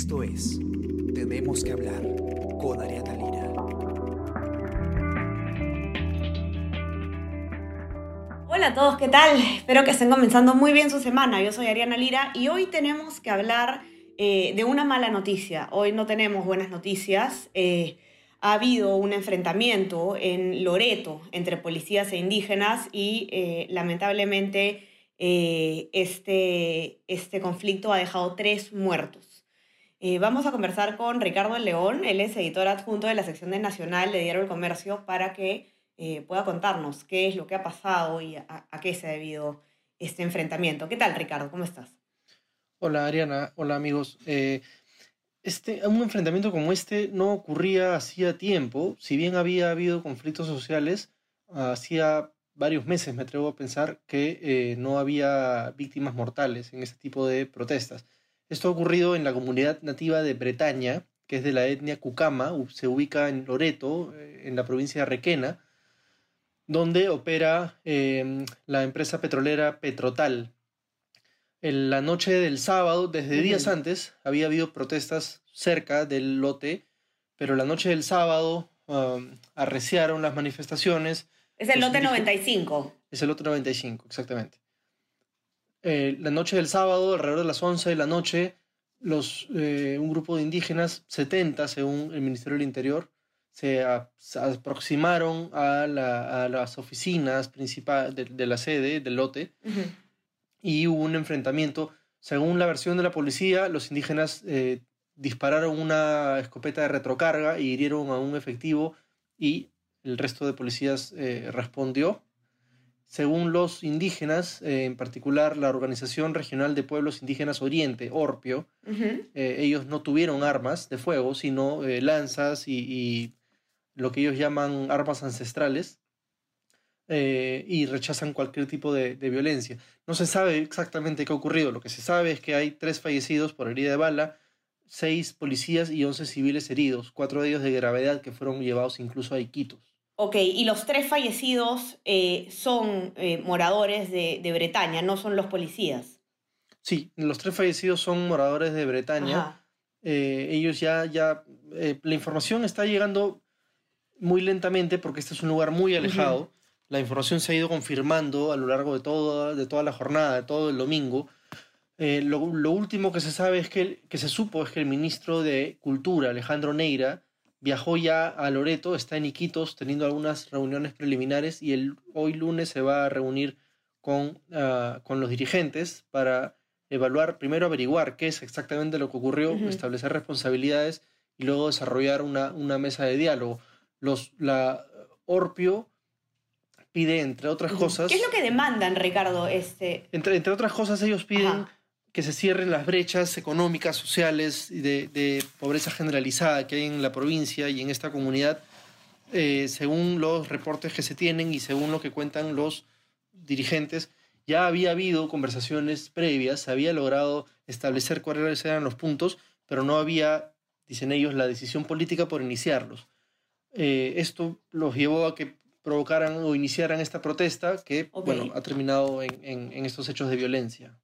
Esto es Tenemos que hablar con Ariana Lira. Hola a todos, ¿qué tal? Espero que estén comenzando muy bien su semana. Yo soy Ariana Lira y hoy tenemos que hablar eh, de una mala noticia. Hoy no tenemos buenas noticias. Eh, ha habido un enfrentamiento en Loreto entre policías e indígenas y eh, lamentablemente este, este conflicto ha dejado tres muertos. Vamos a conversar con Ricardo León, él es editor adjunto de la sección de Nacional de Diario del Comercio, para que pueda contarnos qué es lo que ha pasado y a, qué se ha debido este enfrentamiento. ¿Qué tal, Ricardo? ¿Cómo estás? Hola Ariana, hola amigos. Eh, este, un enfrentamiento como este no ocurría hacía tiempo, si bien había habido conflictos sociales, hacía varios meses me atrevo a pensar que eh, no había víctimas mortales en este tipo de protestas. Esto ha ocurrido en la comunidad nativa de Bretaña, que es de la etnia Cucama, se ubica en Loreto, eh, en la provincia de Requena, donde opera la empresa petrolera Petrotal en la noche del sábado, desde días antes, había habido protestas cerca del lote, pero la noche del sábado arreciaron las manifestaciones. Es el lote 95. Es el lote 95, exactamente. Eh, la noche del sábado, alrededor de las 11 de la noche, los, eh, un grupo de indígenas, 70 según el Ministerio del Interior, se, aproximaron a, las oficinas principales de, la sede del lote y hubo un enfrentamiento. Según la versión de la policía, los indígenas eh, dispararon una escopeta de retrocarga y hirieron a un efectivo y el resto de policías eh, respondió. Según los indígenas, eh, en particular la Organización Regional de Pueblos Indígenas Oriente, Orpio, ellos no tuvieron armas de fuego, sino lanzas y, lo que ellos llaman armas ancestrales. Eh, y rechazan cualquier tipo de, violencia. No se sabe exactamente qué ha ocurrido. Lo que se sabe es que hay tres fallecidos por herida de bala, seis policías y once civiles heridos, cuatro de ellos de gravedad que fueron llevados incluso a Iquitos. Ok, y los tres fallecidos eh, son eh, moradores de, Bretaña, no son los policías. Sí, los tres fallecidos son moradores de Bretaña. ellos ya, ya, la información está llegando muy lentamente porque este es un lugar muy alejado la información se ha ido confirmando a lo largo de toda, de toda la jornada, de todo el domingo. Eh, lo, último que se sabe es que, que se supo es que el ministro de Cultura, Alejandro Neira, viajó ya a Loreto, está en Iquitos teniendo algunas reuniones preliminares y el, hoy lunes se va a reunir con, ah, con los dirigentes para evaluar, primero averiguar qué es exactamente lo que ocurrió, establecer responsabilidades y luego desarrollar una, una mesa de diálogo. Los, la Orpio pide, entre otras cosas... ¿Qué es lo que demandan, Ricardo? Este... Entre, entre otras cosas, ellos piden que se cierren las brechas económicas, sociales y de, pobreza generalizada que hay en la provincia y en esta comunidad, eh, según los reportes que se tienen y según lo que cuentan los dirigentes. Ya había habido conversaciones previas, se había logrado establecer cuáles eran los puntos, pero no había, dicen ellos, la decisión política por iniciarlos. Eh, esto los llevó a que provocaran o iniciaran esta protesta que, bueno, ha terminado en, en, estos hechos de violencia.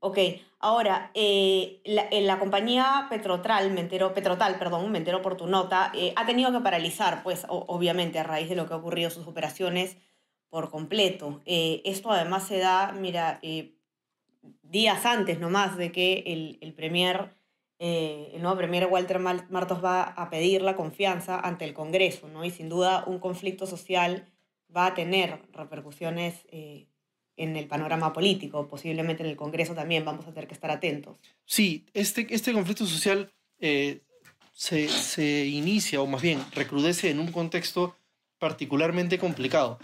Ok, ahora, eh, la, en la, compañía Petrotral, me entero, Petrotal, perdón, me entero por tu nota, eh, ha tenido que paralizar, pues, obviamente, a raíz de lo que ha ocurrido, sus operaciones por completo. Eh, esto además se da, mira, días antes nomás de que el, el Premier eh, el nuevo premier Walter Martos va a pedir la confianza ante el Congreso, ¿no? Y sin duda un conflicto social va a tener repercusiones eh, en el panorama político, posiblemente en el Congreso también vamos a tener que estar atentos. Sí, este, este conflicto social eh, se, se, inicia, o más bien recrudece en un contexto particularmente complicado.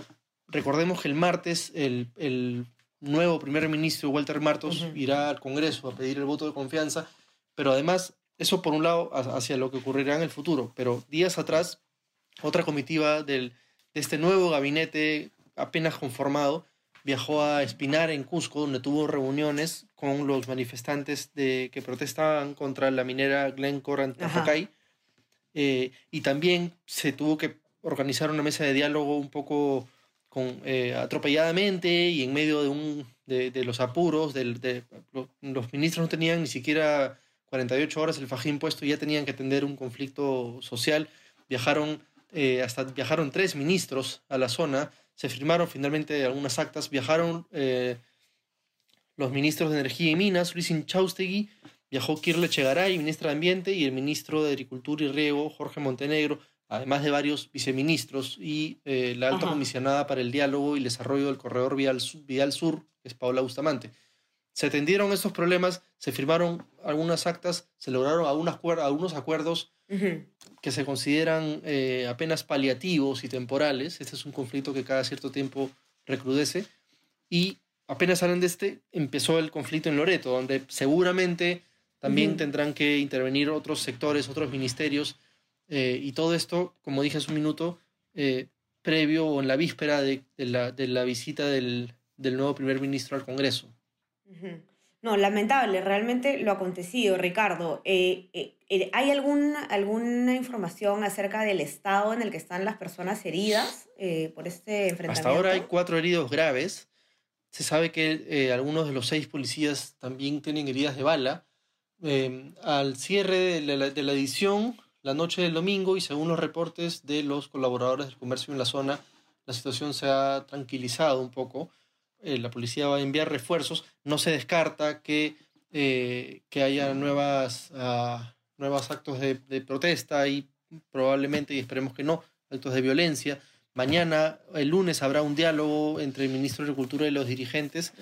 Recordemos que el martes el, el nuevo primer ministro Walter Martos irá al Congreso a pedir el voto de confianza pero además, eso por un lado hacia lo que ocurrirá en el futuro, pero días atrás, otra comitiva del, de este nuevo gabinete apenas conformado viajó a Espinar en Cusco, donde tuvo reuniones con los manifestantes de, que protestaban contra la minera Glencore Antofagay. Eh, y también se tuvo que organizar una mesa de diálogo un poco con, eh, atropelladamente y en medio de, un, de, los apuros. de, los ministros no tenían ni siquiera 48 horas el fajín puesto ya tenían que atender un conflicto social. Viajaron, eh, hasta viajaron tres ministros a la zona, se firmaron finalmente algunas actas, viajaron eh, los ministros de Energía y Minas, Luis Inchaustegui, viajó Kirle Chegaray, ministra de Ambiente, y el ministro de Agricultura y Riego, Jorge Montenegro, además de varios viceministros, y eh, la alta comisionada para el diálogo y el desarrollo del corredor vial, vial Sur, que es Paola Bustamante. Se atendieron estos problemas, se firmaron algunas actas, se lograron algunos acuerdos que se consideran eh, apenas paliativos y temporales. Este es un conflicto que cada cierto tiempo recrudece. Y apenas salen de este, empezó el conflicto en Loreto, donde seguramente también tendrán que intervenir otros sectores, otros ministerios. Eh, y todo esto, como dije hace un minuto, eh, previo o en la víspera de, la, de la, visita del, del, nuevo primer ministro al Congreso. No, lamentable, realmente lo acontecido, Ricardo. Eh, ¿Hay algún, alguna información acerca del estado en el que están las personas heridas por este enfrentamiento? Hasta ahora hay cuatro heridos graves. Se sabe que algunos de los seis policías también tienen heridas de bala. Em, al cierre de la, de la, edición, la noche del domingo, y según los reportes de los colaboradores del comercio en la zona, la situación se ha tranquilizado un poco. Eh, la policía va a enviar refuerzos. No se descarta que, eh, que haya nuevas, uh, nuevos actos de, protesta y probablemente, y esperemos que no, actos de violencia. Mañana, el lunes, habrá un diálogo entre el ministro de Agricultura y los dirigentes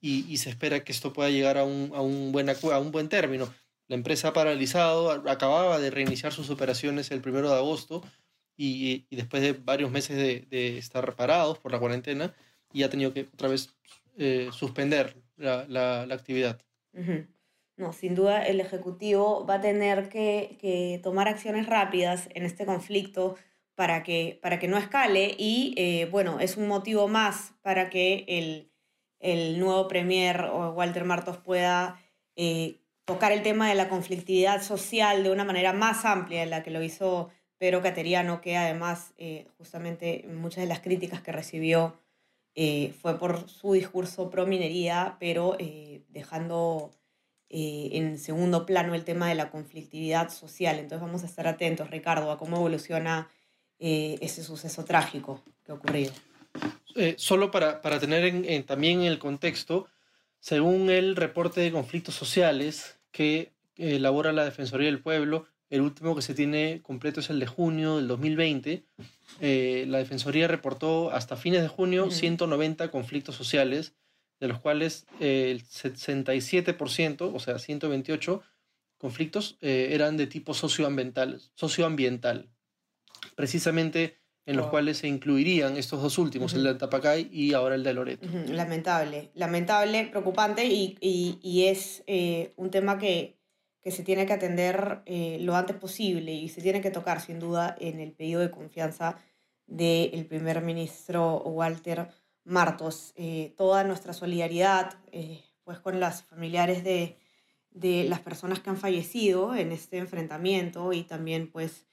y, se espera que esto pueda llegar a un, a un, buen, a un buen término. La empresa ha paralizado, acababa de reiniciar sus operaciones el primero de agosto y, y después de varios meses de, de, estar parados por la cuarentena, y ha tenido que otra vez eh, suspender la, la, actividad. No, sin duda el Ejecutivo va a tener que, que tomar acciones rápidas en este conflicto para que, para que no escale y eh, bueno, es un motivo más para que el, el nuevo Premier Walter Martos pueda eh, tocar el tema de la conflictividad social de una manera más amplia en la que lo hizo Pedro Cateriano, que además eh, justamente muchas de las críticas que recibió fue por su discurso pro minería, pero dejando en segundo plano el tema de la conflictividad social. Entonces vamos a estar atentos, Ricardo, a cómo evoluciona eh, ese suceso trágico que ocurrió. Eh, solo para, para tener en, también el contexto, según el reporte de conflictos sociales que elabora la Defensoría del Pueblo, el último que se tiene completo es el de junio del 2020. Eh, la Defensoría reportó hasta fines de junio 190 conflictos sociales, de los cuales el 67%, o sea, 128 conflictos, eran de tipo socioambiental. socioambiental precisamente en los cuales se incluirían estos dos últimos, el de Tapacay y ahora el de Loreto. Lamentable, lamentable, preocupante y, y, es eh, un tema que, que, se tiene que atender eh, lo antes posible y se tiene que tocar sin duda en el pedido de confianza del primer ministro Walter Martos. Eh, toda nuestra solidaridad pues con las familiares de, de, las personas que han fallecido en este enfrentamiento y también pues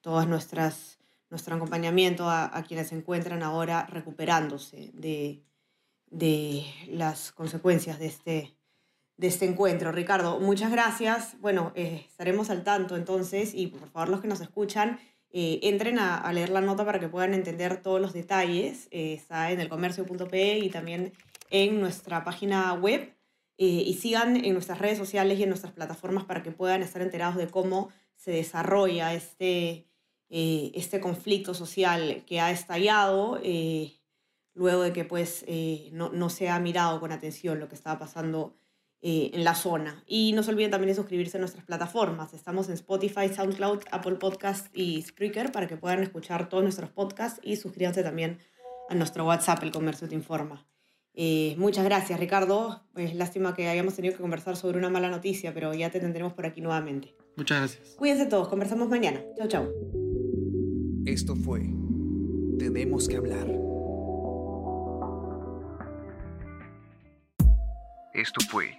todas nuestras nuestro acompañamiento a, quienes se encuentran ahora recuperándose de, de las consecuencias de este, de este encuentro. Ricardo, muchas gracias. Bueno, eh, estaremos al tanto entonces y por favor los que nos escuchan, eh, entren a, leer la nota para que puedan entender todos los detalles. Eh, está en el comercio.pe y también en nuestra página web. y sigan en nuestras redes sociales y en nuestras plataformas para que puedan estar enterados de cómo se desarrolla este, este conflicto social que ha estallado luego de que pues, no, no, se ha mirado con atención lo que estaba pasando en la zona. Y no se olviden también de suscribirse a nuestras plataformas. Estamos en Spotify, SoundCloud, Apple Podcast y Spreaker para que puedan escuchar todos nuestros podcasts y suscríbanse también a nuestro WhatsApp, El Comercio Te Informa. muchas gracias, Ricardo. Es lástima que hayamos tenido que conversar sobre una mala noticia, pero ya te tendremos por aquí nuevamente. Muchas gracias. Cuídense todos, conversamos mañana. Chao, chao. Esto fue Tenemos que hablar. Esto fue